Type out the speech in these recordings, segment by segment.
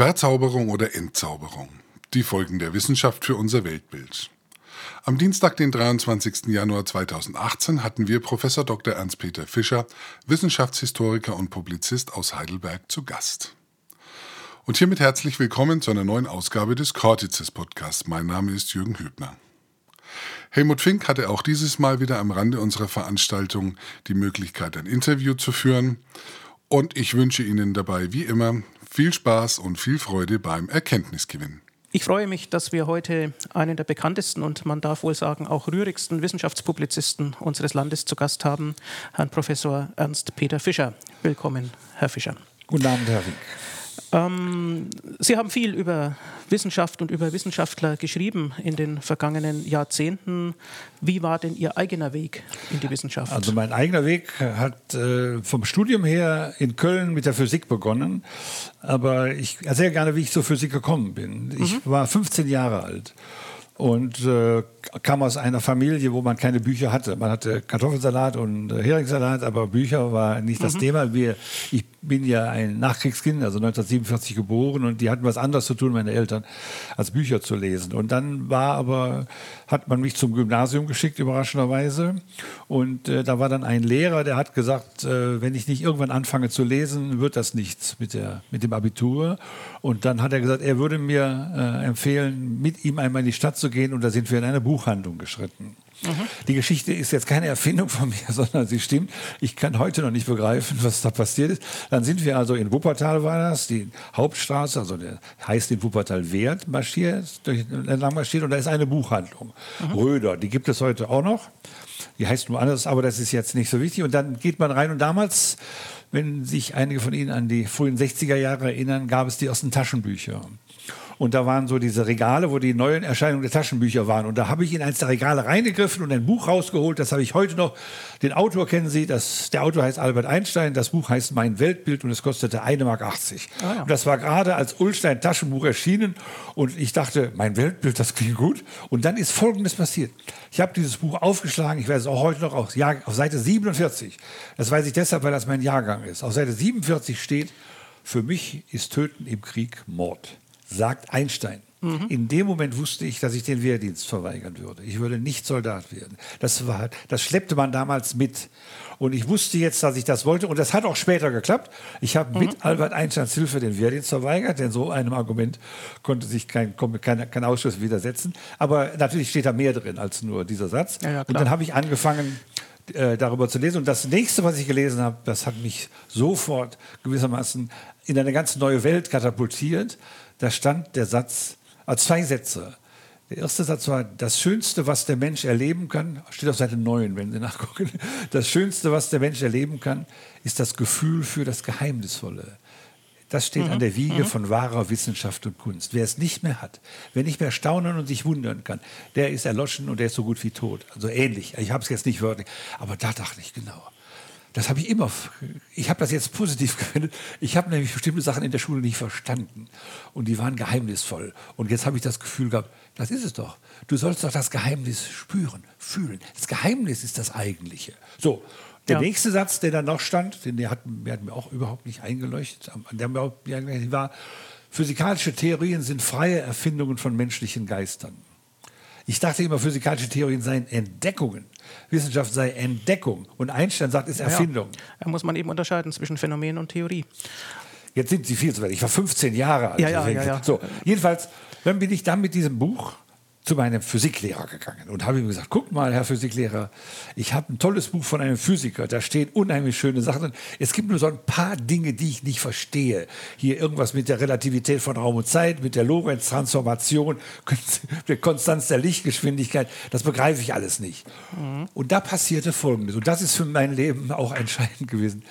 Verzauberung oder Entzauberung. Die Folgen der Wissenschaft für unser Weltbild. Am Dienstag, den 23. Januar 2018, hatten wir Professor Dr. Ernst-Peter Fischer, Wissenschaftshistoriker und Publizist aus Heidelberg, zu Gast. Und hiermit herzlich willkommen zu einer neuen Ausgabe des Cortices Podcasts. Mein Name ist Jürgen Hübner. Helmut Fink hatte auch dieses Mal wieder am Rande unserer Veranstaltung die Möglichkeit, ein Interview zu führen. Und ich wünsche Ihnen dabei wie immer viel Spaß und viel Freude beim Erkenntnisgewinn. Ich freue mich, dass wir heute einen der bekanntesten und man darf wohl sagen auch rührigsten Wissenschaftspublizisten unseres Landes zu Gast haben, Herrn Professor Ernst Peter Fischer. Willkommen, Herr Fischer. Guten Abend, Herr Wink. Ähm, Sie haben viel über Wissenschaft und über Wissenschaftler geschrieben in den vergangenen Jahrzehnten. Wie war denn Ihr eigener Weg in die Wissenschaft? Also mein eigener Weg hat äh, vom Studium her in Köln mit der Physik begonnen. Aber ich erzähle gerne, wie ich zur Physik gekommen bin. Ich mhm. war 15 Jahre alt und äh, kam aus einer Familie, wo man keine Bücher hatte. Man hatte Kartoffelsalat und äh, Heringssalat, aber Bücher war nicht das mhm. Thema. Wir, ich bin ja ein Nachkriegskind, also 1947 geboren und die hatten was anderes zu tun, meine Eltern, als Bücher zu lesen. Und dann war aber, hat man mich zum Gymnasium geschickt, überraschenderweise. Und äh, da war dann ein Lehrer, der hat gesagt, äh, wenn ich nicht irgendwann anfange zu lesen, wird das nichts mit, der, mit dem Abitur. Und dann hat er gesagt, er würde mir äh, empfehlen, mit ihm einmal in die Stadt zu gehen und da sind wir in eine Buchhandlung geschritten. Mhm. Die Geschichte ist jetzt keine Erfindung von mir, sondern sie stimmt. Ich kann heute noch nicht begreifen, was da passiert ist. Dann sind wir also in Wuppertal war das, die Hauptstraße, also der heißt in Wuppertal Wert, marschiert, durch, entlang marschiert und da ist eine Buchhandlung. Mhm. Röder, die gibt es heute auch noch. Die heißt nur anders, aber das ist jetzt nicht so wichtig. Und dann geht man rein und damals wenn sich einige von Ihnen an die frühen 60er Jahre erinnern, gab es die ersten Taschenbücher. Und da waren so diese Regale, wo die neuen Erscheinungen der Taschenbücher waren. Und da habe ich in eins der Regale reingegriffen und ein Buch rausgeholt. Das habe ich heute noch. Den Autor kennen Sie. Das, der Autor heißt Albert Einstein. Das Buch heißt Mein Weltbild und es kostete 1,80 Mark. Ah, ja. Und das war gerade als Ulstein Taschenbuch erschienen. Und ich dachte, mein Weltbild, das klingt gut. Und dann ist Folgendes passiert. Ich habe dieses Buch aufgeschlagen. Ich weiß es auch heute noch auf, auf Seite 47. Das weiß ich deshalb, weil das mein Jahrgang ist. Auf Seite 47 steht, für mich ist Töten im Krieg Mord sagt Einstein. Mhm. In dem Moment wusste ich, dass ich den Wehrdienst verweigern würde. Ich würde nicht Soldat werden. Das, war, das schleppte man damals mit. Und ich wusste jetzt, dass ich das wollte. Und das hat auch später geklappt. Ich habe mhm. mit Albert Einsteins Hilfe den Wehrdienst verweigert, denn so einem Argument konnte sich kein, kein, kein Ausschuss widersetzen. Aber natürlich steht da mehr drin als nur dieser Satz. Ja, ja, und dann habe ich angefangen, äh, darüber zu lesen. Und das nächste, was ich gelesen habe, das hat mich sofort gewissermaßen in eine ganz neue Welt katapultiert da stand der Satz, also zwei Sätze. Der erste Satz war, das Schönste, was der Mensch erleben kann, steht auf Seite 9, wenn Sie nachgucken, das Schönste, was der Mensch erleben kann, ist das Gefühl für das Geheimnisvolle. Das steht mhm. an der Wiege mhm. von wahrer Wissenschaft und Kunst. Wer es nicht mehr hat, wer nicht mehr staunen und sich wundern kann, der ist erloschen und der ist so gut wie tot. Also ähnlich. Ich habe es jetzt nicht wörtlich, aber da dachte ich genau. Das habe ich immer, ich habe das jetzt positiv gewendet. Ich habe nämlich bestimmte Sachen in der Schule nicht verstanden und die waren geheimnisvoll. Und jetzt habe ich das Gefühl gehabt, das ist es doch. Du sollst doch das Geheimnis spüren, fühlen. Das Geheimnis ist das Eigentliche. So, der ja. nächste Satz, der da noch stand, den der hat, der hat mir auch überhaupt nicht eingeleuchtet, der mir war, physikalische Theorien sind freie Erfindungen von menschlichen Geistern. Ich dachte immer, physikalische Theorien seien Entdeckungen. Wissenschaft sei Entdeckung. Und Einstein sagt, es ist Erfindung. Ja, da muss man eben unterscheiden zwischen Phänomen und Theorie. Jetzt sind Sie viel zu weit. Ich war 15 Jahre alt. Ja, ja, ja, ja. So, jedenfalls, dann bin ich dann mit diesem Buch zu meinem Physiklehrer gegangen und habe ihm gesagt, guck mal, Herr Physiklehrer, ich habe ein tolles Buch von einem Physiker, da stehen unheimlich schöne Sachen drin. Es gibt nur so ein paar Dinge, die ich nicht verstehe. Hier irgendwas mit der Relativität von Raum und Zeit, mit der Lorentz-Transformation, der Konstanz der Lichtgeschwindigkeit, das begreife ich alles nicht. Mhm. Und da passierte Folgendes, und das ist für mein Leben auch entscheidend gewesen.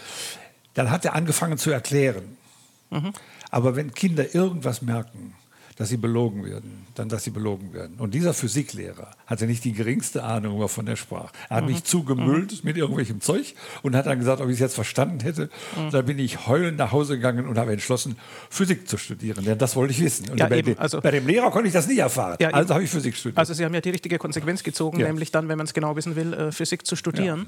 Dann hat er angefangen zu erklären. Mhm. Aber wenn Kinder irgendwas merken, dass sie belogen werden, dann, dass sie belogen werden. Und dieser Physiklehrer hatte nicht die geringste Ahnung von der Sprache. Er hat mhm. mich zugemüllt mhm. mit irgendwelchem Zeug und hat dann gesagt, ob ich es jetzt verstanden hätte. Mhm. Da bin ich heulend nach Hause gegangen und habe entschlossen, Physik zu studieren. Denn das wollte ich wissen. Und ja, bei, eben, also, bei, dem Lehrer konnte ich das nicht erfahren. Ja, also habe ich Physik studiert. Also Sie haben ja die richtige Konsequenz gezogen, ja. nämlich dann, wenn man es genau wissen will, äh, Physik zu studieren.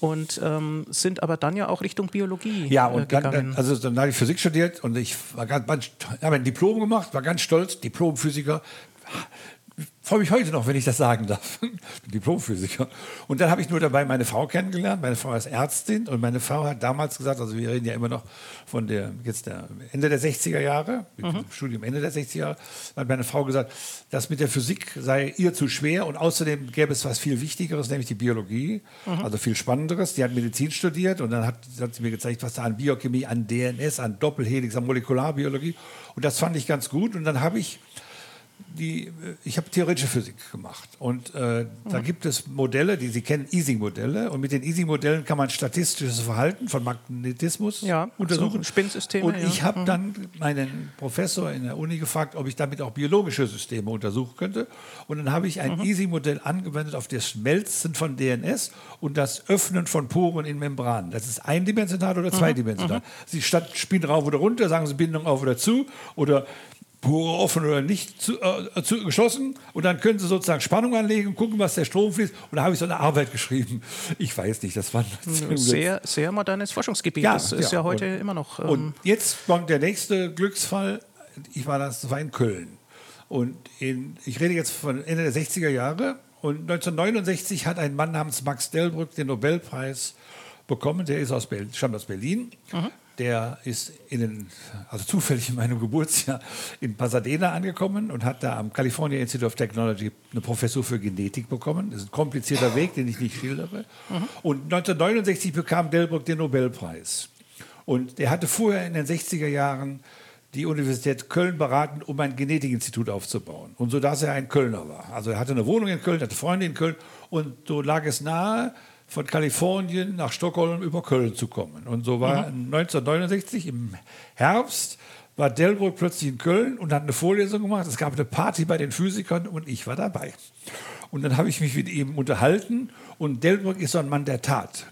Und ähm, sind aber dann ja auch Richtung Biologie ja, und äh, Dann, also dann habe ich Physik studiert und ich war ganz, habe ein Diplom gemacht, war ganz stolz Stolz, Diplomphysiker. Freue mich heute noch, wenn ich das sagen darf. Diplomphysiker. Und dann habe ich nur dabei meine Frau kennengelernt. Meine Frau ist Ärztin und meine Frau hat damals gesagt, also wir reden ja immer noch von der, jetzt der Ende der 60er Jahre, mhm. Studium Ende der 60er Jahre, hat meine Frau gesagt, das mit der Physik sei ihr zu schwer und außerdem gäbe es was viel Wichtigeres, nämlich die Biologie, mhm. also viel Spannenderes. Die hat Medizin studiert und dann hat, hat sie mir gezeigt, was da an Biochemie, an DNS, an Doppelhelix, an Molekularbiologie und das fand ich ganz gut und dann habe ich die, ich habe theoretische Physik gemacht und äh, mhm. da gibt es Modelle, die Sie kennen, Ising-Modelle und mit den Ising-Modellen kann man statistisches Verhalten von Magnetismus ja, untersuchen. Also Spinnsysteme. Und ich habe mhm. dann meinen Professor in der Uni gefragt, ob ich damit auch biologische Systeme untersuchen könnte und dann habe ich ein mhm. Ising-Modell angewendet auf das Schmelzen von DNS und das Öffnen von Poren in Membranen. Das ist eindimensional oder mhm. zweidimensional. Mhm. Sie statt Spin rauf oder runter, sagen Sie Bindung auf oder zu oder Pore offen oder nicht zu, äh, zu, geschlossen und dann können Sie sozusagen Spannung anlegen und gucken, was der Strom fließt. Und da habe ich so eine Arbeit geschrieben. Ich weiß nicht, das war sehr, sehr modernes Forschungsgebiet. Ja, das ist ja, ja heute und, immer noch. Ähm und jetzt kommt der nächste Glücksfall. Ich war das war in Köln und in, ich rede jetzt von Ende der 60er Jahre. Und 1969 hat ein Mann namens Max Delbrück den Nobelpreis bekommen. Der ist aus Berlin, stammt aus Berlin. Mhm der ist in den, also zufällig in meinem Geburtsjahr in Pasadena angekommen und hat da am California Institute of Technology eine Professur für Genetik bekommen. Das ist ein komplizierter Weg, den ich nicht schildere. Mhm. Und 1969 bekam Delbrück den Nobelpreis. Und er hatte vorher in den 60er Jahren die Universität Köln beraten, um ein Genetikinstitut aufzubauen. Und so dass er ein Kölner war. Also er hatte eine Wohnung in Köln, hatte Freunde in Köln und so lag es nahe, von Kalifornien nach Stockholm über Köln zu kommen. Und so war mhm. 1969 im Herbst war Delbrück plötzlich in Köln und hat eine Vorlesung gemacht. Es gab eine Party bei den Physikern und ich war dabei. Und dann habe ich mich mit ihm unterhalten und Delbrück ist so ein Mann der Tat.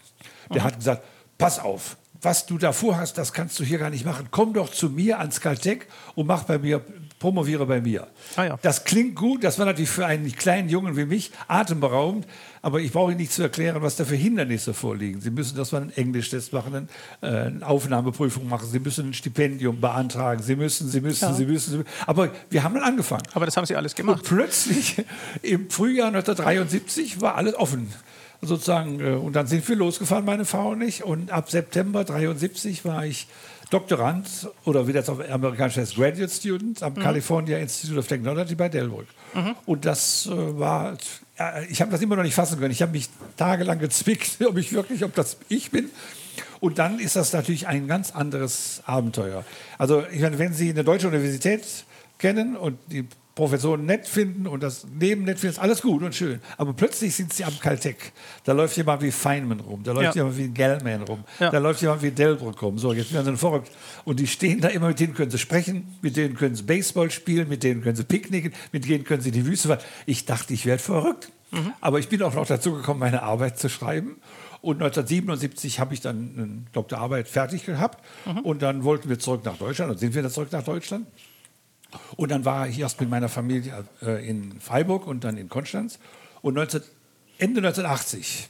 Der mhm. hat gesagt, pass auf, was du da vorhast, das kannst du hier gar nicht machen. Komm doch zu mir ans Caltech und mach bei mir promoviere bei mir. Ah, ja. Das klingt gut, das war natürlich für einen kleinen Jungen wie mich atemberaubend, aber ich brauche Ihnen nicht zu erklären, was da für Hindernisse vorliegen. Sie müssen das mal einen Englischtest machen, äh, eine Aufnahmeprüfung machen, Sie müssen ein Stipendium beantragen, Sie müssen, Sie müssen, ja. Sie müssen, Sie müssen. Aber wir haben dann angefangen. Aber das haben Sie alles gemacht. Und plötzlich im Frühjahr 1973 war alles offen sozusagen. Äh, und dann sind wir losgefahren, meine Frau und ich. Und ab September 1973 war ich Doktorand oder wie das auf amerikanisch heißt, Graduate Student am mhm. California Institute of Technology bei Delbrück. Mhm. Und das äh, war, äh, ich habe das immer noch nicht fassen können. Ich habe mich tagelang gezwickt, ob ich wirklich, ob das ich bin. Und dann ist das natürlich ein ganz anderes Abenteuer. Also, ich meine, wenn Sie eine deutsche Universität kennen und die Professoren nett finden und das Leben nett finden, ist alles gut und schön. Aber plötzlich sind sie am Caltech. Da läuft jemand wie Feynman rum, da läuft ja. jemand wie Gellman rum, ja. da läuft jemand wie Delbrück rum. So, jetzt werden sie verrückt. Und die stehen da immer, mit denen können sie sprechen, mit denen können sie Baseball spielen, mit denen können sie picknicken, mit denen können sie die Wüste fahren. Ich dachte, ich werde verrückt. Mhm. Aber ich bin auch noch dazu gekommen, meine Arbeit zu schreiben. Und 1977 habe ich dann eine Doktorarbeit fertig gehabt. Mhm. Und dann wollten wir zurück nach Deutschland und sind wir dann zurück nach Deutschland. Und dann war ich erst mit meiner Familie äh, in Freiburg und dann in Konstanz. Und 19, Ende 1980,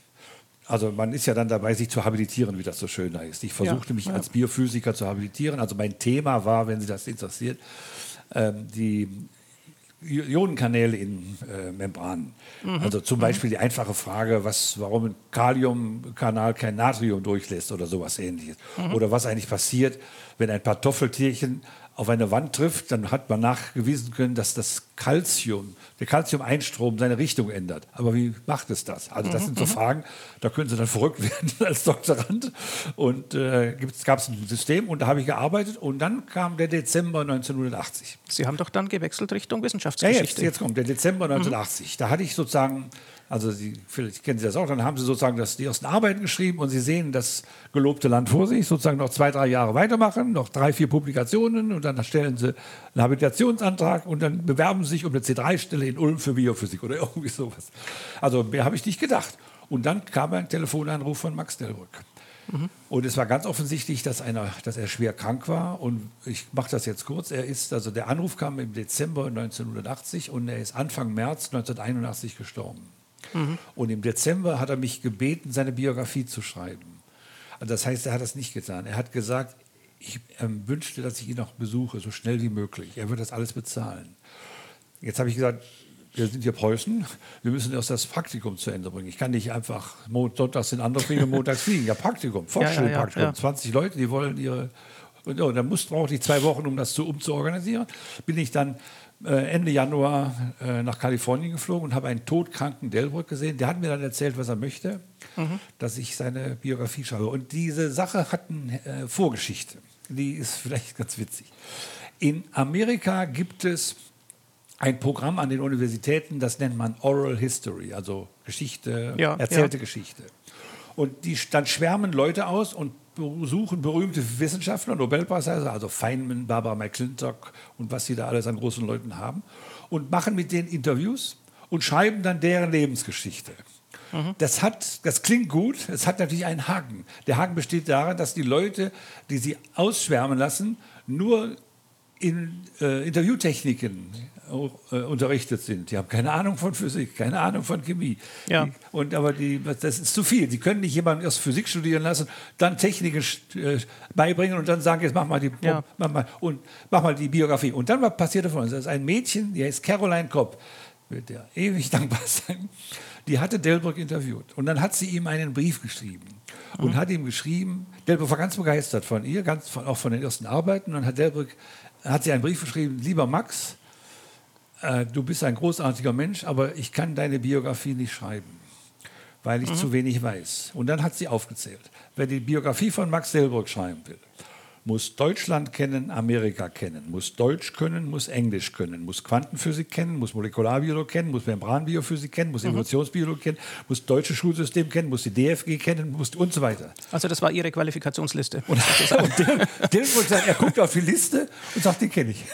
also man ist ja dann dabei, sich zu habilitieren, wie das so schön heißt. Ich versuchte ja, mich ja. als Biophysiker zu habilitieren. Also mein Thema war, wenn Sie das interessiert, ähm, die Ionenkanäle in äh, Membranen. Mhm. Also zum Beispiel die einfache Frage, was, warum ein Kaliumkanal kein Natrium durchlässt oder sowas ähnliches. Mhm. Oder was eigentlich passiert, wenn ein paar Toffeltierchen auf eine Wand trifft, dann hat man nachgewiesen können, dass das Calcium, der Calcium-Einstrom seine Richtung ändert. Aber wie macht es das? Also das mhm, sind so mhm. Fragen, da können Sie dann verrückt werden als Doktorand. Und äh, gab es ein System und da habe ich gearbeitet und dann kam der Dezember 1980. Sie haben doch dann gewechselt Richtung Wissenschaftsgeschichte. Ja, jetzt, jetzt kommt der Dezember 1980. Mhm. Da hatte ich sozusagen Also Sie, vielleicht kennen Sie das auch, dann haben Sie sozusagen das, die ersten Arbeiten geschrieben und Sie sehen das gelobte Land vor sich, sozusagen noch zwei, drei Jahre weitermachen, noch drei, vier Publikationen und dann stellen Sie einen Habilitationsantrag und dann bewerben Sie sich um eine C3-Stelle in Ulm für Biophysik oder irgendwie sowas. Also mehr habe ich nicht gedacht. Und dann kam ein Telefonanruf von Max Delbrück. Mhm. Und es war ganz offensichtlich, dass, einer, dass er schwer krank war. Und ich mache das jetzt kurz. Er ist, also der Anruf kam im Dezember 1980 und er ist Anfang März 1981 gestorben. Mhm. Und im Dezember hat er mich gebeten, seine Biografie zu schreiben. Also das heißt, er hat das nicht getan. Er hat gesagt, ich ähm, wünschte, dass ich ihn noch besuche, so schnell wie möglich. Er wird das alles bezahlen. Jetzt habe ich gesagt, wir sind hier Preußen, wir müssen erst das Praktikum zu Ende bringen. Ich kann nicht einfach sonntags in andere fliegen, montags fliegen. Ja, Praktikum, Volksschulpraktikum. Ja, ja, ja, 20 Leute, die wollen ihre. Und ja, dann muss, brauchte ich zwei Wochen, um das zu, umzuorganisieren. Bin ich dann äh, Ende Januar äh, nach Kalifornien geflogen und habe einen todkranken Delbrück gesehen. Der hat mir dann erzählt, was er möchte, mhm. dass ich seine Biografie schreibe. Und diese Sache hat eine äh, Vorgeschichte. Die ist vielleicht ganz witzig. In Amerika gibt es ein Programm an den Universitäten, das nennt man Oral History, also Geschichte, ja, erzählte ja. Geschichte. Und die, dann schwärmen Leute aus und besuchen berühmte Wissenschaftler, Nobelpreisträger, also Feynman, Barbara McClintock und was sie da alles an großen Leuten haben, und machen mit denen Interviews und schreiben dann deren Lebensgeschichte. Mhm. Das, hat, das klingt gut, es hat natürlich einen Haken. Der Haken besteht darin, dass die Leute, die sie ausschwärmen lassen, nur in äh, Interviewtechniken äh, unterrichtet sind. Die haben keine Ahnung von Physik, keine Ahnung von Chemie. Ja. Die, und aber die, das ist zu viel. Sie können nicht jemanden erst Physik studieren lassen, dann Techniken äh, beibringen und dann sagen, jetzt mach mal die ja. mach mal, und mach mal die Biografie. Und dann was passierte von uns. Das ist ein Mädchen, die heißt Caroline Kopp, wird der ewig dankbar sein. Die hatte Delbrück interviewt und dann hat sie ihm einen Brief geschrieben und mhm. hat ihm geschrieben, Delbrück war ganz begeistert von ihr, ganz von, auch von den ersten Arbeiten und hat Delbrück hat sie einen Brief geschrieben, lieber Max, äh, du bist ein großartiger Mensch, aber ich kann deine Biografie nicht schreiben, weil ich mhm. zu wenig weiß. Und dann hat sie aufgezählt, wer die Biografie von Max Delbrück schreiben will, muss Deutschland kennen, Amerika kennen, muss Deutsch können, muss Englisch können, muss Quantenphysik kennen, muss Molekularbiologie kennen, muss Membranbiophysik kennen, muss mhm. Evolutionsbiologie kennen, muss deutsche Schulsystem kennen, muss die DFG kennen muss und so weiter. Also das war Ihre Qualifikationsliste. Und, und der, der sagt, er guckt auf die Liste und sagt, den kenne ich.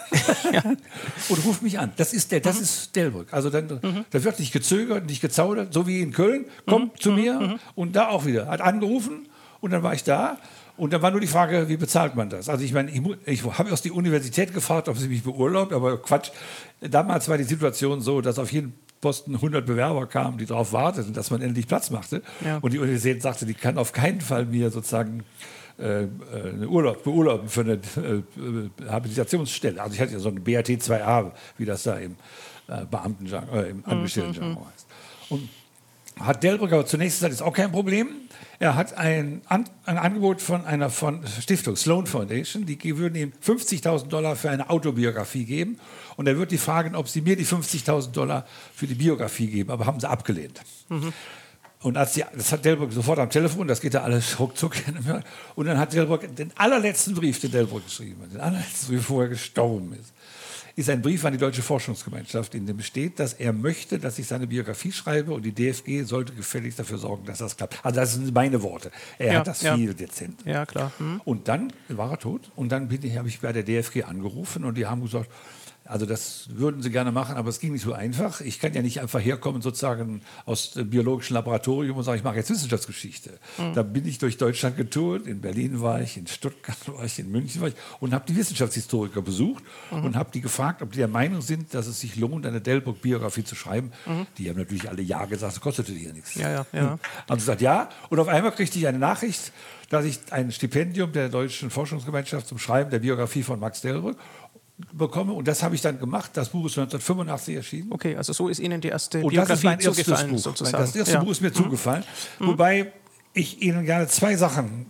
Ja. Und ruft mich an. Das ist der, das mhm. ist Delbrück. Also dann, mhm. da wird nicht gezögert, nicht gezaudert, so wie in Köln. Kommt mhm. zu mir mhm. und da auch wieder. Hat angerufen und dann war ich da und dann war nur die Frage, wie bezahlt man das? Also ich meine, ich, ich habe aus der Universität gefragt, ob sie mich beurlaubt, aber Quatsch. Damals war die Situation so, dass auf jeden Posten 100 Bewerber kamen, die darauf warteten, dass man endlich Platz machte. Ja. Und die Universität sagte, die kann auf keinen Fall mir sozusagen äh, eine Urlaub, beurlauben für eine äh, Habilitationsstelle. Also ich hatte ja so eine BAT 2a, wie das da im äh, Beamten, äh, im Angestelltenjargon mhm. heißt. Und hat Delbrück aber zunächst gesagt, ist auch kein Problem. Er hat ein, An ein Angebot von einer von Stiftung, Sloan Foundation, die würden ihm 50.000 Dollar für eine Autobiografie geben. Und er wird die fragen, ob sie mir die 50.000 Dollar für die Biografie geben. Aber haben sie abgelehnt. Mhm. Und als die, das hat Delbrück sofort am Telefon, das geht ja alles ruckzuck. Und dann hat Delbrück den allerletzten Brief, den Delbrück geschrieben hat, den allerletzten Brief, bevor er gestorben ist ist ein Brief an die Deutsche Forschungsgemeinschaft, in dem steht, dass er möchte, dass ich seine Biografie schreibe und die DFG sollte gefälligst dafür sorgen, dass das klappt. Also das sind meine Worte. Er ja, hat das ja. viel dezent. Ja, klar. Hm. Und dann war er tot und dann habe ich bei der DFG angerufen und die haben gesagt, also das würden sie gerne machen, aber es ging nicht so einfach. Ich kann ja nicht einfach herkommen sozusagen aus dem biologischen Laboratorium und sagen, ich mache jetzt Wissenschaftsgeschichte. Mhm. Da bin ich durch Deutschland getourt. In Berlin war ich, in Stuttgart war ich, in München war ich und habe die Wissenschaftshistoriker besucht mhm. und habe die gefragt, ob die der Meinung sind, dass es sich lohnt, eine Delbrück-Biografie zu schreiben. Mhm. Die haben natürlich alle Ja gesagt, das kostete ja nichts. Ja, ja, ja. Haben gesagt, ja. Und auf einmal kriegte ich eine Nachricht, dass ich ein Stipendium der Deutschen Forschungsgemeinschaft zum Schreiben der Biografie von Max Delbrück bekomme. Und das habe ich dann gemacht. Das Buch ist 1985 erschienen. Okay, also so ist Ihnen die erste und Biografie das ist mein zugefallen, Buch. sozusagen. Das erste ja. Buch ist mir mhm. zugefallen. Mhm. Wobei ich Ihnen gerne zwei Sachen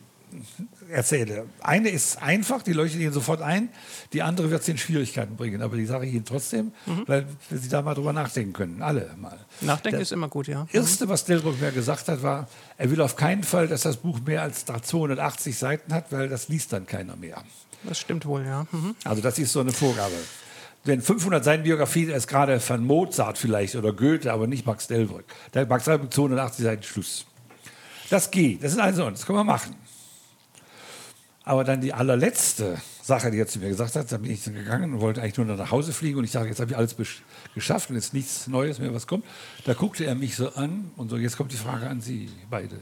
erzähle. Eine ist einfach, die leuchtet Ihnen sofort ein. Die andere wird Sie in Schwierigkeiten bringen. Aber die sage ich Ihnen trotzdem, mhm. weil Sie da mal drüber nachdenken können. Alle mal. Nachdenken das ist immer gut, ja. Erste, was Delbrück mir gesagt hat, war, er will auf keinen Fall, dass das Buch mehr als 280 Seiten hat, weil das liest dann keiner mehr. Das stimmt wohl, ja. Mhm. Also das ist so eine Vorgabe. Wenn 500 Seiten Biografie ist gerade von Mozart vielleicht oder Goethe, aber nicht Max Delbrück. Der Max Delbrück 280 Seiten Schluss. Das geht, das ist also, das können wir machen. Aber dann die allerletzte Sache, die er zu mir gesagt hat, da bin ich dann gegangen und wollte eigentlich nur nach Hause fliegen und ich dachte, jetzt habe ich alles geschafft und jetzt nichts Neues mehr, was kommt. Da guckte er mich so an und so, jetzt kommt die Frage an Sie beide.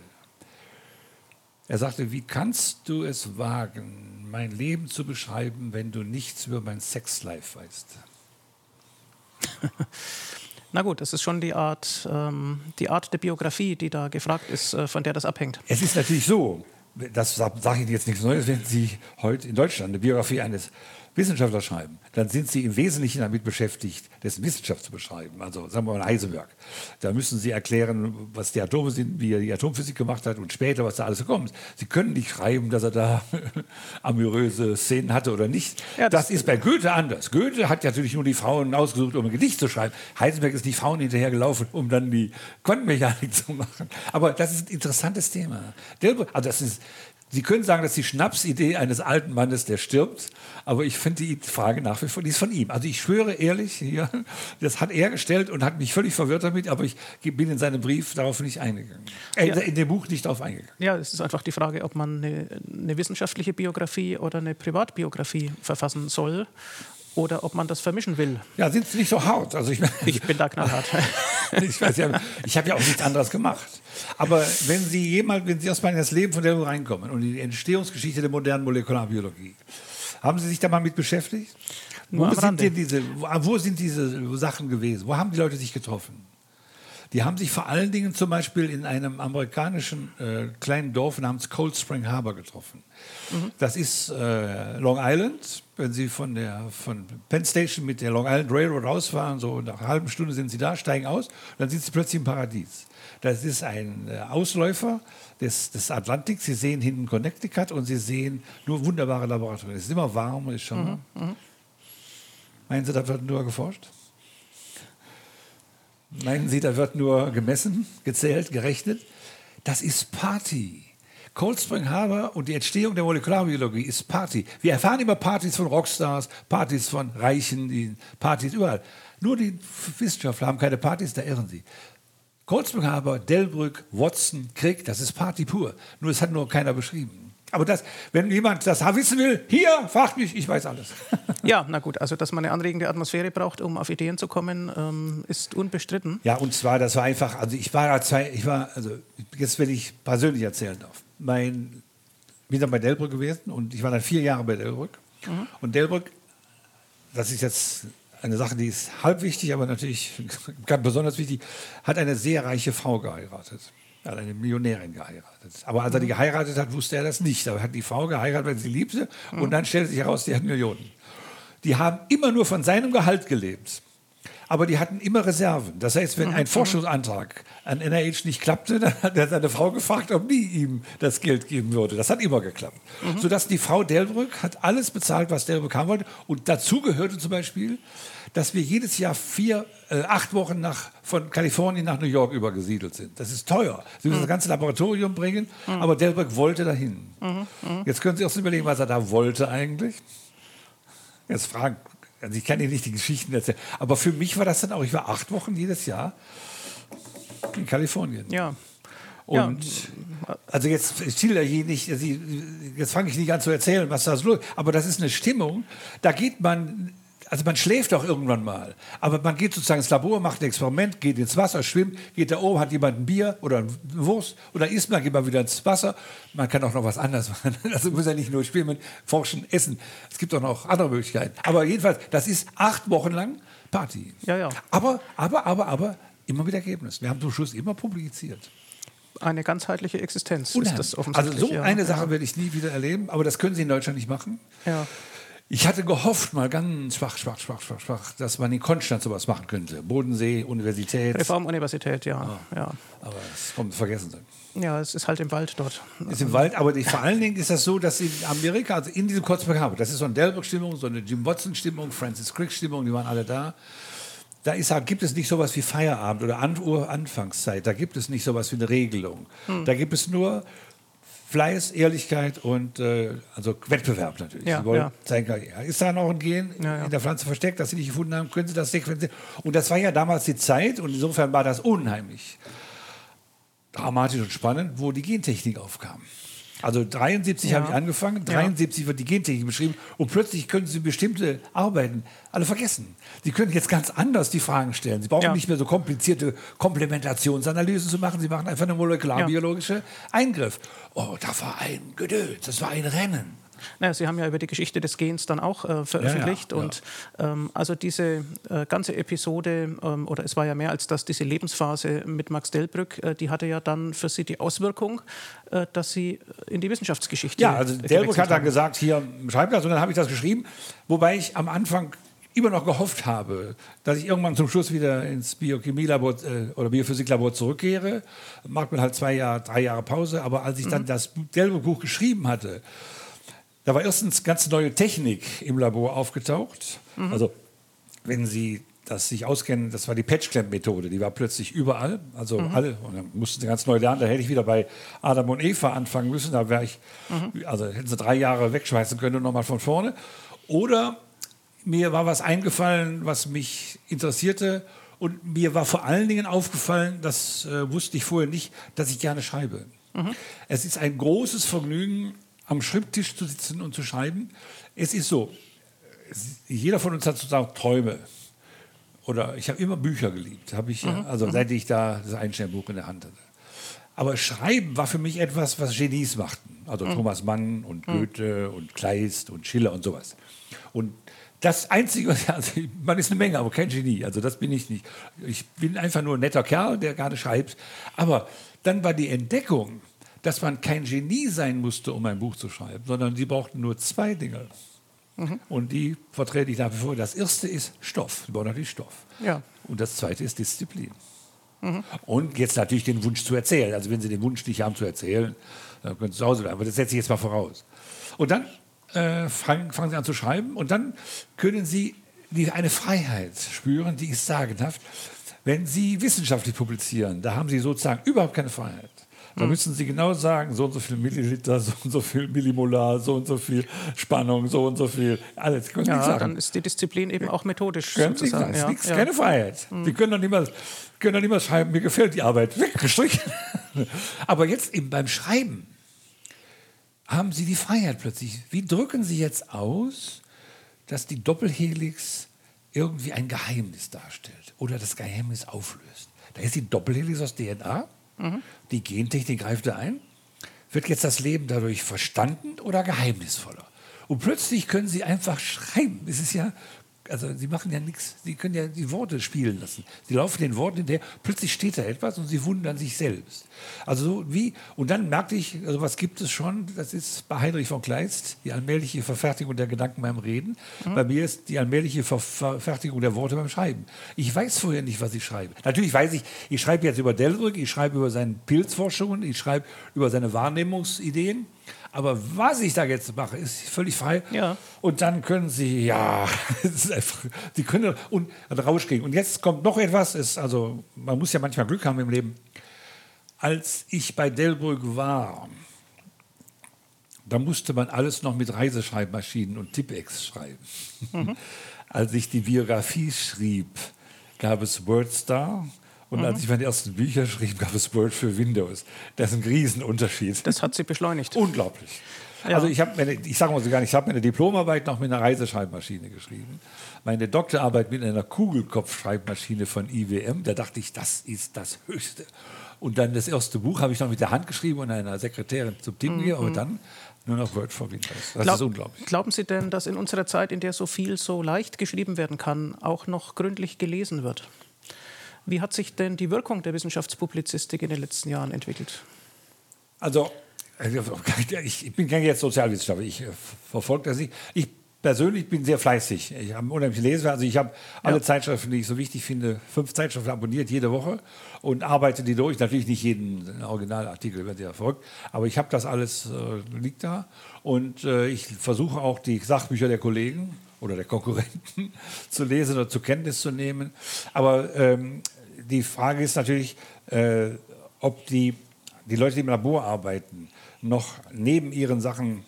Er sagte, wie kannst du es wagen, mein Leben zu beschreiben, wenn du nichts über mein Sexlife weißt? Na gut, das ist schon die Art, ähm, die Art der Biografie, die da gefragt ist, äh, von der das abhängt. Es ist natürlich so, das sage ich jetzt nichts Neues, wenn Sie heute in Deutschland. Eine Biografie eines Wissenschaftler schreiben, dann sind sie im Wesentlichen damit beschäftigt, dessen Wissenschaft zu beschreiben. Also sagen wir mal Heisenberg. Da müssen sie erklären, was die Atome sind, wie er die Atomphysik gemacht hat und später, was da alles so kommt. Sie können nicht schreiben, dass er da amoröse Szenen hatte oder nicht. Ja, das, das, ist bei Goethe anders. Goethe hat natürlich nur die Frauen ausgesucht, um ein Gedicht zu schreiben. Heisenberg ist die Frauen hinterhergelaufen, um dann die Quantenmechanik zu machen. Aber das ist ein interessantes Thema. Also das ist Sie können sagen, das ist die Schnapsidee eines alten Mannes, der stirbt, aber ich finde die Frage nach wie vor, die ist von ihm. Also ich schwöre ehrlich, hier, das hat er gestellt und hat mich völlig verwirrt damit, aber ich bin in seinem Brief darauf nicht eingegangen. Äh, ja. In dem Buch nicht darauf eingegangen. Ja, es ist einfach die Frage, ob man eine, eine wissenschaftliche Biografie oder eine Privatbiografie verfassen soll oder ob man das vermischen will. Ja, sind Sie nicht so hart? Also ich, ich bin da knallhart. ich weiß ja, ich habe ja auch nichts anderes gemacht. Aber wenn Sie jemals, wenn Sie erstmal in das Leben von der reinkommen und in die Entstehungsgeschichte der modernen Molekularbiologie, haben Sie sich da mal mit beschäftigt? Wo sind, diese, wo sind diese Sachen gewesen? Wo haben die Leute sich getroffen? Die haben sich vor allen Dingen zum Beispiel in einem amerikanischen äh, kleinen Dorf namens Cold Spring Harbor getroffen. Mhm. Das ist äh, Long Island. Wenn Sie von der von Penn Station mit der Long Island Railroad rausfahren, so nach einer halben Stunde sind Sie da, steigen aus, dann sind Sie plötzlich im Paradies. Das ist ein äh, Ausläufer des, des Atlantiks. Sie sehen hinten Connecticut und Sie sehen nur wunderbare Laboratorien. Es ist immer warm, ist schon. Mhm. Mhm. Meinen Sie, da wird nur geforscht? Meinen Sie, da wird nur gemessen, gezählt, gerechnet? Das ist Party. Cold Spring Harbor und die Entstehung der Molekularbiologie ist Party. Wir erfahren immer Partys von Rockstars, Partys von Reichen, Partys überall. Nur die Wissenschaftler haben keine Partys, da irren sie. Cold Spring Harbor, Delbrück, Watson, Crick, das ist Party pur. Nur es hat nur keiner beschrieben. Aber das, wenn jemand das wissen will, hier, fragt mich, ich weiß alles. ja, na gut, also dass man eine anregende Atmosphäre braucht, um auf Ideen zu kommen, ähm, ist unbestritten. Ja, und zwar, das war einfach, also ich war zwei, ich war, also jetzt will ich persönlich erzählen darf. Mein, bin dann bei Delbrück gewesen und ich war dann vier Jahre bei Delbrück. Mhm. Und Delbrück, das ist jetzt eine Sache, die ist halb wichtig, aber natürlich ganz besonders wichtig, hat eine sehr reiche Frau geheiratet. Er hat eine Millionärin geheiratet. Aber als er die mhm. geheiratet hat, wusste er das nicht. Er hat die Frau geheiratet, weil sie liebte. Und mhm. dann stellte sich heraus, die hat Millionen. Die haben immer nur von seinem Gehalt gelebt. Aber die hatten immer Reserven. Das heißt, wenn mhm. ein Forschungsantrag an NIH nicht klappte, dann hat er seine Frau gefragt, ob die ihm das Geld geben würde. Das hat immer geklappt. Mhm. Sodass die Frau Delbrück hat alles bezahlt, was Delbrück haben wollte. Und dazu gehörte zum Beispiel, dass wir jedes Jahr vier, äh, acht Wochen nach, von Kalifornien nach New York übergesiedelt sind. Das ist teuer. Sie müssen mhm. das ganze Laboratorium bringen, mhm. aber Delbrück wollte dahin. Mhm. mhm. Jetzt können Sie auch überlegen, was er da wollte eigentlich. Jetzt fragen, also ich kann Ihnen nicht die Geschichten erzählen, aber für mich war das dann auch, ich war acht Wochen jedes Jahr in Kalifornien. Ja. Und ja. also jetzt schilder hier nicht, jetzt fange ich nicht an zu erzählen, was da so los aber das ist eine Stimmung, da geht man also man schläft doch irgendwann mal. Aber man geht sozusagen ins Labor, macht ein Experiment, geht ins Wasser, schwimmt, geht da oben, hat jemand ein Bier oder eine Wurst oder isst man, geht man wieder ins Wasser. Man kann auch noch was anderes machen. Also muss ja nicht nur schwimmen, forschen, essen. Es gibt auch noch andere Möglichkeiten. Aber jedenfalls, das ist acht Wochen lang Party. Ja, ja. Aber, aber, aber, aber immer mit Ergebnis. Wir haben zum Schluss immer publiziert eine ganzheitliche Existenz Unheimlich. ist das offensichtlich. Also so eine Sache werde ich nie wieder erleben, aber das können Sie in Deutschland nicht machen. Ja. Ich hatte gehofft, mal ganz schwach, schwach, schwach, schwach, schwach, dass man in Konstanz sowas machen könnte. Bodensee, Universität. Reformuniversität, ja. Ah, ja. Aber es kommt vergessen. Ja, es ist halt im Wald dort. Ist im Wald, aber die, vor allen Dingen ist das so, dass in Amerika, also in diesem Kurzberg das ist so eine Delbert-Stimmung, so eine Jim Watson-Stimmung, Francis Crick-Stimmung, die waren alle da. Da ist, gibt es nicht sowas wie Feierabend oder An Anfangszeit, da gibt es nicht sowas wie eine Regelung. Hm. Da gibt es nur Fleiß, Ehrlichkeit und äh, also Wettbewerb natürlich. Ja, sie wollen ja. zeigen, ist da noch ein Gen ja. in der Pflanze versteckt, das sie nicht gefunden haben, können sie das sequenzieren. Und das war ja damals die Zeit und insofern war das unheimlich dramatisch und spannend, wo die Gentechnik aufkam. Also 73 Ja. habe ich angefangen, 73 wird die Gentechnik beschrieben und plötzlich können Sie bestimmte Arbeiten alle vergessen. Sie können jetzt ganz anders die Fragen stellen. Sie brauchen Ja. nicht mehr so komplizierte Komplementationsanalysen zu machen. Sie machen einfach eine molekularbiologische Eingriff. Oh, da war ein Gedöns, das war ein Rennen. Naja, Sie haben ja über die Geschichte des Gens dann auch äh, veröffentlicht. Ja, ja. Und ähm, also diese äh, ganze Episode, ähm, oder es war ja mehr als das, diese Lebensphase mit Max Delbrück, äh, die hatte ja dann für Sie die Auswirkung, äh, dass Sie in die Wissenschaftsgeschichte Ja, also Delbrück hat dann gesagt, hier schreib das und dann habe ich das geschrieben, wobei ich am Anfang immer noch gehofft habe, dass ich irgendwann zum Schluss wieder ins Biochemielabor äh, oder Biophysiklabor zurückkehre. Macht man halt zwei Jahre, drei Jahre Pause, aber als ich dann das Delbrück-Buch geschrieben hatte, da war erstens ganz neue Technik im Labor aufgetaucht. Also wenn Sie das sich auskennen, das war die Patchclamp-Methode, die war plötzlich überall, also alle, und dann mussten sie ganz neu lernen, da hätte ich wieder bei Adam und Eva anfangen müssen, da wäre ich, also hätten sie drei Jahre wegschmeißen können und nochmal von vorne. Oder mir war was eingefallen, was mich interessierte. Und mir war vor allen Dingen aufgefallen, das äh, wusste ich vorher nicht, dass ich gerne schreibe. Es ist ein großes Vergnügen, am Schreibtisch zu sitzen und zu schreiben. Es ist so, jeder von uns hat sozusagen Träume. Oder ich habe immer Bücher geliebt, habe ich, ja, also seit ich da das Einsteinbuch in der Hand hatte. Aber Schreiben war für mich etwas, was Genies machten. Also Thomas Mann und Goethe und Kleist und Schiller und sowas. Und das Einzige, also man ist eine Menge, aber kein Genie. Also das bin ich nicht. Ich bin einfach nur ein netter Kerl, der gerade schreibt. Aber dann war die Entdeckung, dass man kein Genie sein musste, um ein Buch zu schreiben, sondern sie brauchten nur zwei Dinge. Und die vertrete ich nach wie vor. Das erste ist Stoff. Sie brauchen natürlich Stoff. Ja. Und das zweite ist Disziplin. Und jetzt natürlich den Wunsch zu erzählen. Also wenn Sie den Wunsch nicht haben zu erzählen, dann können Sie zu Hause bleiben. Aber das setze ich jetzt mal voraus. Und dann äh, fangen, fangen Sie an zu schreiben und dann können Sie die, eine Freiheit spüren, die ist sagenhaft. Wenn Sie wissenschaftlich publizieren, da haben Sie sozusagen überhaupt keine Freiheit. Da müssen Sie genau sagen, so und so viel Milliliter, so und so viel Millimolar, so und so viel Spannung, so und so viel, alles. Können Sie Ja, sagen. dann ist die Disziplin eben auch methodisch Können Sie sagen, ist Ja, nichts, ja. keine Freiheit. Sie können doch nicht mal, können doch mal schreiben, mir gefällt die Arbeit, weggestrichen. Aber jetzt eben beim Schreiben haben Sie die Freiheit plötzlich. Wie drücken Sie jetzt aus, dass die Doppelhelix irgendwie ein Geheimnis darstellt oder das Geheimnis auflöst? Da ist die Doppelhelix aus DNA, die Gentechnik greift da ein. Wird jetzt das Leben dadurch verstanden oder geheimnisvoller? Und plötzlich können Sie einfach schreiben. Es ist ja, also Sie machen ja nichts, Sie können ja die Worte spielen lassen. Sie laufen den Worten hinterher, plötzlich steht da etwas und Sie wundern sich selbst. Also so wie, und dann merkte ich, also was gibt es schon, das ist bei Heinrich von Kleist, die allmähliche Verfertigung der Gedanken beim Reden. Bei mir ist die allmähliche Ver Verfertigung der Worte beim Schreiben. Ich weiß vorher nicht, was ich schreibe. Natürlich weiß ich, ich schreibe jetzt über Delbrück, ich schreibe über seine Pilzforschungen, ich schreibe über seine Wahrnehmungsideen. Aber was ich da jetzt mache, ist völlig frei. Ja. Und dann können Sie, ja, einfach, Sie können und rauskriegen. Und jetzt kommt noch etwas, ist, also man muss ja manchmal Glück haben im Leben. Als ich bei Delbrück war, da musste man alles noch mit Reiseschreibmaschinen und Tippex schreiben. Als ich die Biografie schrieb, gab es WordStar. Und als ich meine ersten Bücher schrieb, gab es Word für Windows. Das ist ein Riesenunterschied. Das hat sie beschleunigt. Unglaublich. Ja. Also ich habe meine, ich sage mal so gar nicht, ich habe meine Diplomarbeit noch mit einer Reiseschreibmaschine geschrieben. Meine Doktorarbeit mit einer Kugelkopfschreibmaschine von IWM. Da dachte ich, das ist das Höchste. Und dann das erste Buch habe ich noch mit der Hand geschrieben und einer Sekretärin zum Tippen gegeben, aber dann nur noch Word for Windows. Das Glaub- ist unglaublich. Glauben Sie denn, dass in unserer Zeit, in der so viel so leicht geschrieben werden kann, auch noch gründlich gelesen wird? Wie hat sich denn die Wirkung der Wissenschaftspublizistik in den letzten Jahren entwickelt? Also, ich bin kein jetzt Sozialwissenschaftler, ich äh, verfolge das nicht. Ich persönlich bin sehr fleißig. Ich habe unheimlich Lesewert. Also ich habe alle Ja. Zeitschriften, die ich so wichtig finde, fünf Zeitschriften abonniert jede Woche und arbeite die durch. Natürlich nicht jeden Originalartikel wird ja verfolgt, aber ich habe das alles, äh, liegt da. Und äh, ich versuche auch die Sachbücher der Kollegen oder der Konkurrenten zu lesen oder zur Kenntnis zu nehmen. Aber ähm, die Frage ist natürlich, äh, ob die die Leute, die im Labor arbeiten, noch neben ihren Sachen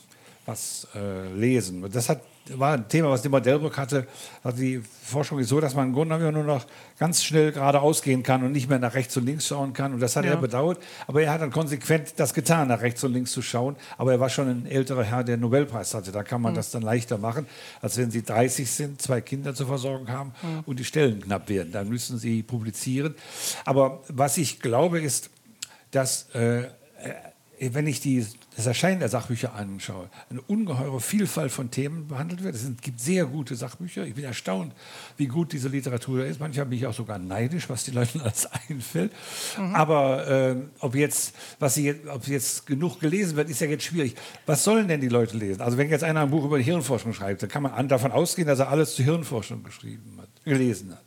was äh, lesen. Das hat, war ein Thema, was Dimmer Delbrück hatte. Also die Forschung ist so, dass man im Grunde genommen nur noch ganz schnell geradeaus gehen kann und nicht mehr nach rechts und links schauen kann. Und das hat ja. er bedauert. Aber er hat dann konsequent das getan, nach rechts und links zu schauen. Aber er war schon ein älterer Herr, der einen Nobelpreis hatte. Da kann man mhm. das dann leichter machen, als wenn Sie 30 sind, zwei Kinder zur Versorgung haben mhm. und die Stellen knapp werden. Dann müssen Sie publizieren. Aber was ich glaube, ist, dass äh, wenn ich die, das Erscheinen der Sachbücher anschaue, eine ungeheure Vielfalt von Themen behandelt wird. Es gibt sehr gute Sachbücher. Ich bin erstaunt, wie gut diese Literatur ist. Manchmal bin ich auch sogar neidisch, was den Leuten alles einfällt. Mhm. Aber äh, ob, jetzt, was sie, ob jetzt genug gelesen wird, ist ja jetzt schwierig. Was sollen denn die Leute lesen? Also wenn jetzt einer ein Buch über die Hirnforschung schreibt, dann kann man davon ausgehen, dass er alles zur Hirnforschung geschrieben hat, gelesen hat.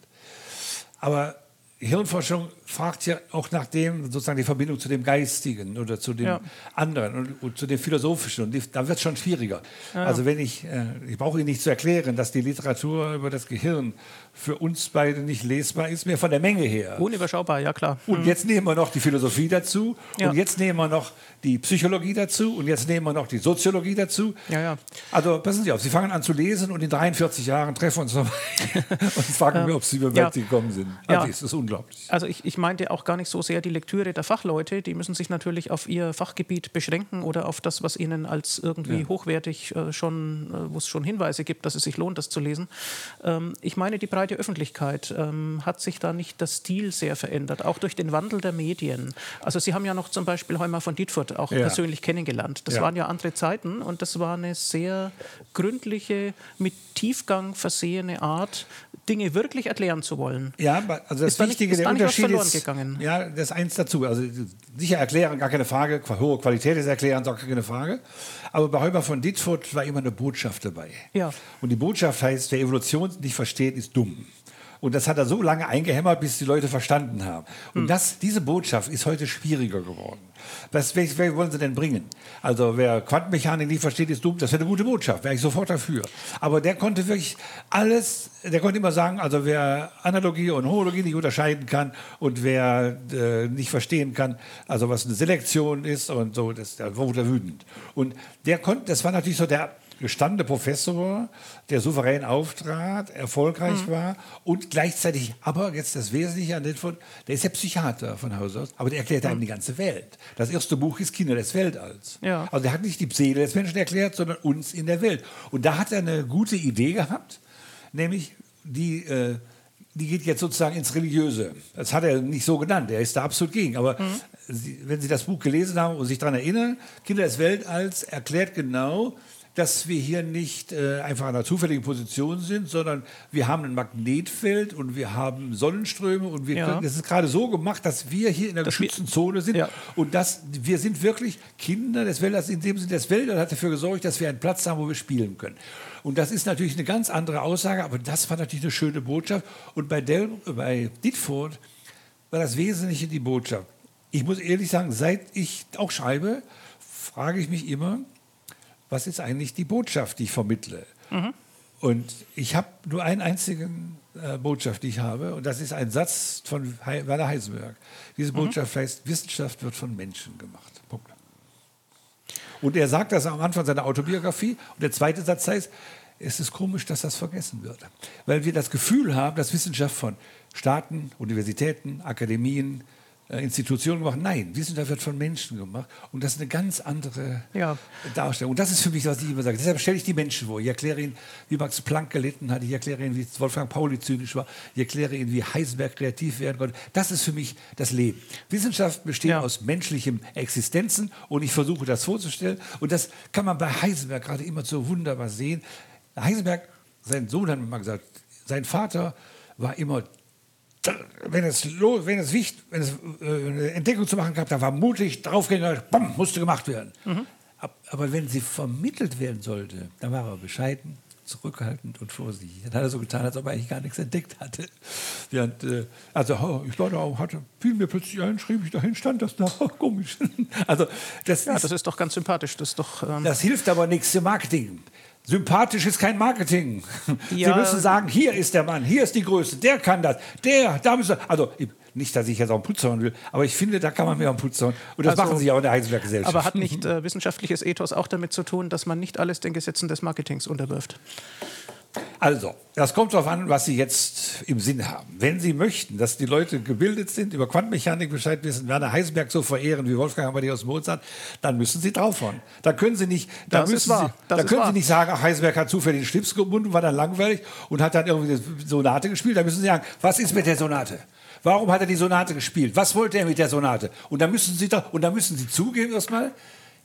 Aber Hirnforschung fragt ja auch nach dem, sozusagen die Verbindung zu dem Geistigen oder zu dem ja. anderen und, und, zu dem Philosophischen. Und die, da wird es schon schwieriger. Ja. Also wenn ich, äh, ich brauche Ihnen nicht zu erklären, dass die Literatur über das Gehirn für uns beide nicht lesbar ist, mehr von der Menge her. Unüberschaubar, ja klar. Und mhm. jetzt nehmen wir noch die Philosophie dazu ja. und jetzt nehmen wir noch die Psychologie dazu und jetzt nehmen wir noch die Soziologie dazu. Ja, ja. Also passen Sie auf, Sie fangen an zu lesen und in 43 Jahren treffen wir uns nochmal und fragen ja. wir, ob Sie über Welt gekommen sind. Also ja. das ist unglaublich. Also ich, ich meinte auch gar nicht so sehr die Lektüre der Fachleute, die müssen sich natürlich auf ihr Fachgebiet beschränken oder auf das, was ihnen als irgendwie ja. hochwertig äh, schon, äh, wo es schon Hinweise gibt, dass es sich lohnt, das zu lesen. Ähm, ich meine, die breite Öffentlichkeit ähm, hat sich da nicht das Stil sehr verändert, auch durch den Wandel der Medien. Also Sie haben ja noch zum Beispiel Heumer von Dietfurt auch ja. persönlich kennengelernt. Das ja. waren ja andere Zeiten und das war eine sehr gründliche, mit Tiefgang versehene Art, Dinge wirklich erklären zu wollen. Ja, also das ist Wichtige, der Unterschied ist, gegangen. ja, das ist eins dazu. Also sicher erklären, gar keine Frage, hohe Qualität ist erklären, gar keine Frage. Aber bei Heuber von Dietfurt war immer eine Botschaft dabei. Ja. Und die Botschaft heißt, wer Evolution nicht versteht, ist dumm. Und das hat er so lange eingehämmert, bis die Leute verstanden haben. Und hm. das, diese Botschaft ist heute schwieriger geworden. Was, wer wollen sie denn bringen? Also wer Quantenmechanik nicht versteht, ist dumm. Das wäre eine gute Botschaft, wäre ich sofort dafür. Aber der konnte wirklich alles, der konnte immer sagen, also wer Analogie und Homologie nicht unterscheiden kann und wer äh, nicht verstehen kann, also was eine Selektion ist und so, das, der wurde wütend. Und der konnte, das war natürlich so der gestandene Professor, der souverän auftrat, erfolgreich mhm. war und gleichzeitig, aber jetzt das Wesentliche an Netford, der ist ja Psychiater von Haus aus, aber der erklärt mhm. einem die ganze Welt. Das erste Buch ist Kinder des Weltalls. Ja. Also der hat nicht die Seele des Menschen erklärt, sondern uns in der Welt. Und da hat er eine gute Idee gehabt, nämlich die... Äh, die geht jetzt sozusagen ins Religiöse. Das hat er nicht so genannt, er ist da absolut gegen. Aber mhm. Sie, wenn Sie das Buch gelesen haben und sich daran erinnern, Kinder des Weltalls erklärt genau, dass wir hier nicht äh, einfach in einer zufälligen Position sind, sondern wir haben ein Magnetfeld und wir haben Sonnenströme und wir ja. können, das ist gerade so gemacht, dass wir hier in der geschützten Zone sind ja. und dass wir sind wirklich Kinder des Wälders, in dem Sinne, das Wälder hat dafür gesorgt, dass wir einen Platz haben, wo wir spielen können. Und das ist natürlich eine ganz andere Aussage, aber das war natürlich eine schöne Botschaft. Und bei, Del, bei Ditford war das Wesentliche die Botschaft. Ich muss ehrlich sagen, seit ich auch schreibe, frage ich mich immer, was ist eigentlich die Botschaft, die ich vermittle? Mhm. Und ich habe nur eine einzige äh, Botschaft, die ich habe, und das ist ein Satz von He Werner Heisenberg. Diese mhm. Botschaft mhm. heißt, Wissenschaft wird von Menschen gemacht. Punkt. Und er sagt das am Anfang seiner Autobiografie. Und der zweite Satz heißt, es ist komisch, dass das vergessen wird. Weil wir das Gefühl haben, dass Wissenschaft von Staaten, Universitäten, Akademien, äh, Institutionen gemacht. Nein, Wissenschaft wird von Menschen gemacht. Und das ist eine ganz andere ja. Darstellung. Und das ist für mich, was ich immer sage. Deshalb stelle ich die Menschen vor. Ich erkläre ihnen, wie Max Planck gelitten hat. Ich erkläre ihnen, wie Wolfgang Pauli zynisch war. Ich erkläre ihnen, wie Heisenberg kreativ werden konnte. Das ist für mich das Leben. Wissenschaft besteht ja. aus menschlichen Existenzen. Und ich versuche das vorzustellen. Und das kann man bei Heisenberg gerade immer so wunderbar sehen. Heisenberg, sein Sohn hat mir mal gesagt, sein Vater war immer wenn es, wenn es, wichtig, wenn es äh, eine Entdeckung zu machen gab, da war mutig, draufgehen, bumm, musste gemacht werden. Mhm. Aber wenn sie vermittelt werden sollte, dann war er bescheiden, zurückhaltend und vorsichtig. Dann hat er so getan, als ob er eigentlich gar nichts entdeckt hatte. Während, äh, also oh, ich war da, hatte, fiel mir plötzlich ein, schrieb ich dahin, stand das da, oh, komisch. Also das, ja, ist, das ist doch ganz sympathisch. Das, ist doch, ähm das hilft aber nichts im Marketing. Sympathisch ist kein Marketing. Ja. Sie müssen sagen, hier ist der Mann, hier ist die Größe, der kann das, der, da müssen Also nicht, dass ich jetzt auch einen Putz hauen will, aber ich finde, da kann man mehr am Putz hauen. Und das Also, machen sie auch in der Heisenberg-Gesellschaft. Aber hat nicht äh, wissenschaftliches Ethos auch damit zu tun, dass man nicht alles den Gesetzen des Marketings unterwirft? Also, das kommt darauf an, was Sie jetzt im Sinn haben. Wenn Sie möchten, dass die Leute gebildet sind, über Quantenmechanik Bescheid wissen, Werner Heisenberg so verehren wie Wolfgang Amadeus Mozart, dann müssen Sie draufhauen. Da können Sie nicht, da Das müssen. Sie, da können wahr. Sie nicht sagen, ach, Heisenberg hat zufällig den Schlips gebunden, war dann langweilig und hat dann irgendwie die Sonate gespielt. Da müssen Sie sagen, was ist mit der Sonate? Warum hat er die Sonate gespielt? Was wollte er mit der Sonate? Und da müssen Sie doch, und da müssen Sie zugeben erstmal,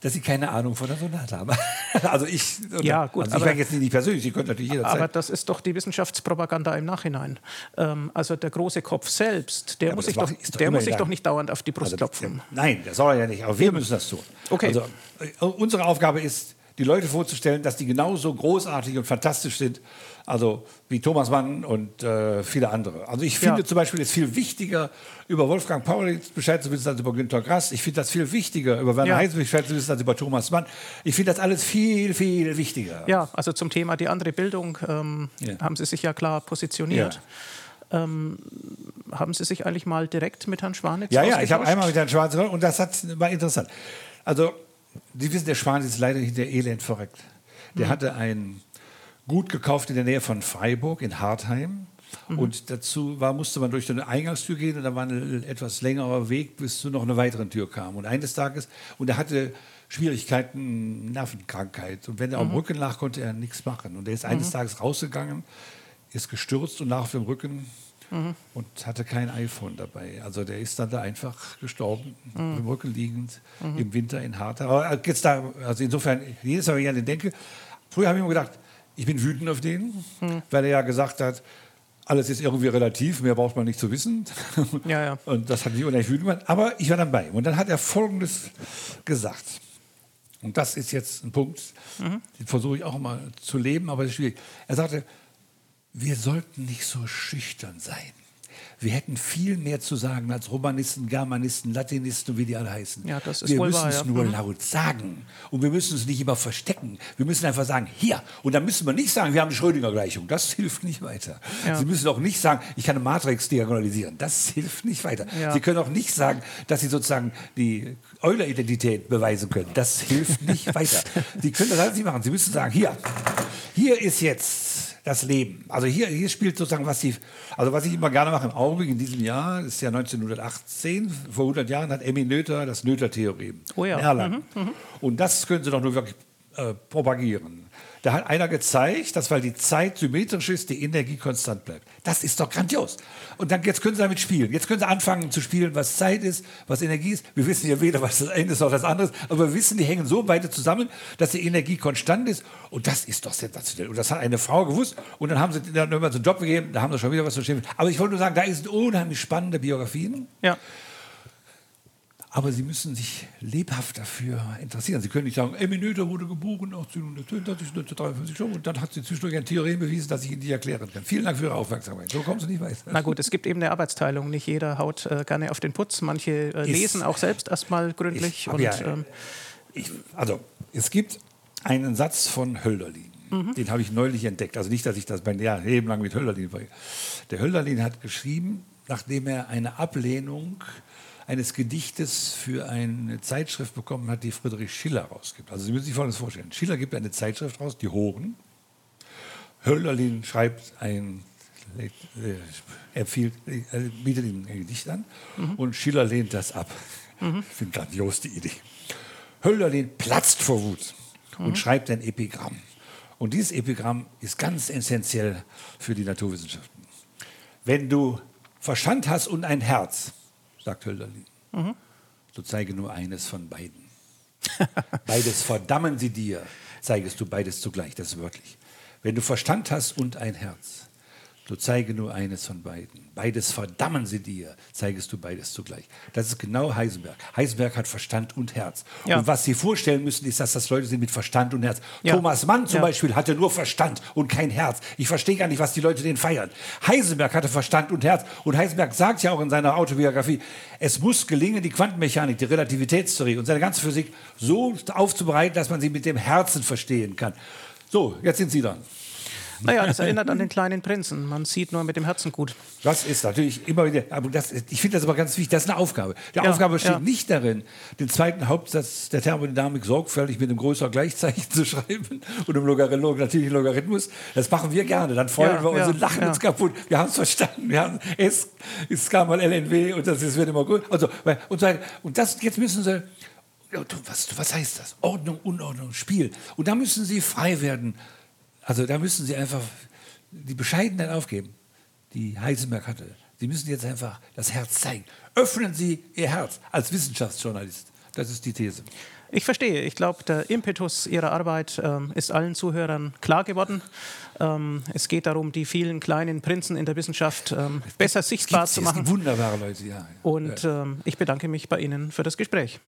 dass Sie keine Ahnung von der Sonate haben. also ich, Ja, gut, also ich aber- jetzt nicht persönlich, Sie können natürlich jederzeit. Aber das ist doch die Wissenschaftspropaganda im Nachhinein. Ähm, also der große Kopf selbst, der aber muss sich, doch, doch der immer muss sich in doch nicht dauernd auf die Brust Also, klopfen. ja, Nein, das soll er ja nicht. Aber wir müssen das tun. Okay. Also, äh, unsere Aufgabe ist, die Leute vorzustellen, dass die genauso großartig und fantastisch sind, also wie Thomas Mann und äh, viele andere. Also ich finde Ja. zum Beispiel es viel wichtiger, über Wolfgang Pauli Bescheid zu wissen, als über Günter Grass. Ich finde das viel wichtiger, über Werner Ja. Heisenberg Bescheid zu wissen, als über Thomas Mann. Ich finde das alles viel, viel wichtiger. Ja, also zum Thema die andere Bildung ähm, Ja. haben Sie sich ja klar positioniert. Ähm, haben Sie sich eigentlich mal direkt mit Herrn Schwanitz Ja, ja, ich habe einmal mit Herrn gesprochen und das hat, war interessant. Also, Sie wissen, der Schwan ist leider hinter Elend verreckt. Der hatte ein Gut gekauft in der Nähe von Freiburg in Hartheim. Und dazu war, musste man durch eine Eingangstür gehen und da war ein etwas längerer Weg, bis zu noch einer weiteren Tür kam. Und eines Tages, und er hatte Schwierigkeiten, Nervenkrankheit. Und wenn er am Rücken lag, konnte er nichts machen. Und er ist eines Tages rausgegangen, ist gestürzt und lag auf dem Rücken und hatte kein iPhone dabei. Also der ist dann da einfach gestorben, auf dem Rücken liegend, im Winter in Harter. Aber jetzt da, also insofern, jedes Mal, wenn ich an den denke, früher habe ich immer gedacht, ich bin wütend auf den, weil er ja gesagt hat, alles ist irgendwie relativ, mehr braucht man nicht zu wissen. Ja, ja. Und das hat mich unheimlich wütend gemacht. Aber ich war dann bei ihm. Und dann hat er Folgendes gesagt. Und das ist jetzt ein Punkt, den versuche ich auch mal zu leben, aber das ist schwierig. Er sagte, wir sollten nicht so schüchtern sein. Wir hätten viel mehr zu sagen als Romanisten, Germanisten, Latinisten wie die alle heißen. Ja, das ist wir müssen es ja. nur Mhm. laut sagen. Und wir müssen es nicht immer verstecken. Wir müssen einfach sagen, hier. Und dann müssen wir nicht sagen, wir haben die Schrödinger-Gleichung. Das hilft nicht weiter. Ja. Sie müssen auch nicht sagen, ich kann eine Matrix diagonalisieren. Das hilft nicht weiter. Ja. Sie können auch nicht sagen, dass Sie sozusagen die Euler-Identität beweisen können. Das hilft nicht weiter. Sie können das alles nicht machen. Sie müssen sagen, hier, hier ist jetzt das Leben. Also hier, hier spielt sozusagen, was Sie, also was ich immer gerne mache im Augenblick in diesem Jahr, das ist ja 1918, vor 100 Jahren hat Emmy Noether das Noether-Theorem Oh ja. in Erlangen. Und das können Sie doch nur wirklich äh, propagieren. Da hat einer gezeigt, dass weil die Zeit symmetrisch ist, die Energie konstant bleibt. Das ist doch grandios. Und dann jetzt können Sie damit spielen. Jetzt können Sie anfangen zu spielen, was Zeit ist, was Energie ist. Wir wissen ja weder, was das eine ist noch das andere aber wir wissen, die hängen so beide zusammen, dass die Energie konstant ist. Und das ist doch sensationell. Und das hat eine Frau gewusst. Und dann haben sie dann immer so einen Job gegeben, da haben sie schon wieder was zu stehen. Aber ich wollte nur sagen, da ist unheimlich spannende Biografien. Ja. Aber Sie müssen sich lebhaft dafür interessieren. Sie können nicht sagen, Emmy Noether wurde geboren 1882, 1953 schon und dann hat sie zwischendurch ein Theorem bewiesen, das ich Ihnen nicht erklären kann. Vielen Dank für Ihre Aufmerksamkeit. So kommen Sie nicht weiter. Na gut, es gibt eben eine Arbeitsteilung. Nicht jeder haut äh, gerne auf den Putz. Manche äh, lesen auch selbst erstmal gründlich. Ich Und, ja- ähm, Ich, also, es gibt einen Satz von Hölderlin. Den habe ich neulich entdeckt. Also nicht, dass ich das mein ja, Leben lang mit Hölderlin war. Der Hölderlin hat geschrieben, nachdem er eine Ablehnung eines Gedichtes für eine Zeitschrift bekommen hat, die Friedrich Schiller rausgibt. Also Sie müssen sich Folgendes vorstellen. Schiller gibt eine Zeitschrift raus, die Horen. Hölderlin schreibt ein, äh, empfiehlt, äh, bietet ihm ein Gedicht an und Schiller lehnt das ab. Ich finde grandios die Idee. Hölderlin platzt vor Wut und schreibt ein Epigramm. Und dieses Epigramm ist ganz essentiell für die Naturwissenschaften. Wenn du Verstand hast und ein Herz, sagt Hölderlin, so zeige nur eines von beiden. Beides verdammen sie dir, zeigest du beides zugleich, das ist wörtlich. Wenn du Verstand hast und ein Herz, so zeige nur eines von beiden. Beides verdammen sie dir, zeigest du beides zugleich. Das ist genau Heisenberg. Heisenberg hat Verstand und Herz. Ja. Und was sie vorstellen müssen, ist, dass das Leute sind mit Verstand und Herz. Ja. Thomas Mann zum Ja. Beispiel hatte nur Verstand und kein Herz. Ich verstehe gar nicht, was die Leute den feiern. Heisenberg hatte Verstand und Herz. Und Heisenberg sagt ja auch in seiner Autobiografie, es muss gelingen, die Quantenmechanik, die Relativitätstheorie und seine ganze Physik so aufzubereiten, dass man sie mit dem Herzen verstehen kann. So, jetzt sind Sie dran. Naja, das erinnert an den kleinen Prinzen. Man sieht nur mit dem Herzen gut. Das ist natürlich immer wieder, aber das, ich finde das aber ganz wichtig, das ist eine Aufgabe. Die ja, Aufgabe steht ja. nicht darin, den zweiten Hauptsatz der Thermodynamik sorgfältig mit einem größeren Gleichzeichen zu schreiben und einem Logarithmus, natürlichen Logarithmus. Das machen wir gerne. Dann freuen ja, wir uns und lachen uns kaputt. Wir haben es verstanden. Wir haben es, es kam mal LNW und das wird immer gut. Also, und, und das, jetzt müssen sie was, was heißt das? Ordnung, Unordnung, Spiel. Und da müssen sie frei werden. Also da müssen sie einfach die Bescheidenheit aufgeben, die Heisenberg hatte. Sie müssen jetzt einfach das Herz zeigen. Öffnen Sie Ihr Herz als Wissenschaftsjournalist. Das ist die These. Ich verstehe. Ich glaube, der Impetus Ihrer Arbeit ähm, ist allen Zuhörern klar geworden. Ähm, es geht darum, die vielen kleinen Prinzen in der Wissenschaft ähm, besser sichtbar zu machen. Wunderbare Leute, ja. Und ähm, ich bedanke mich bei Ihnen für das Gespräch.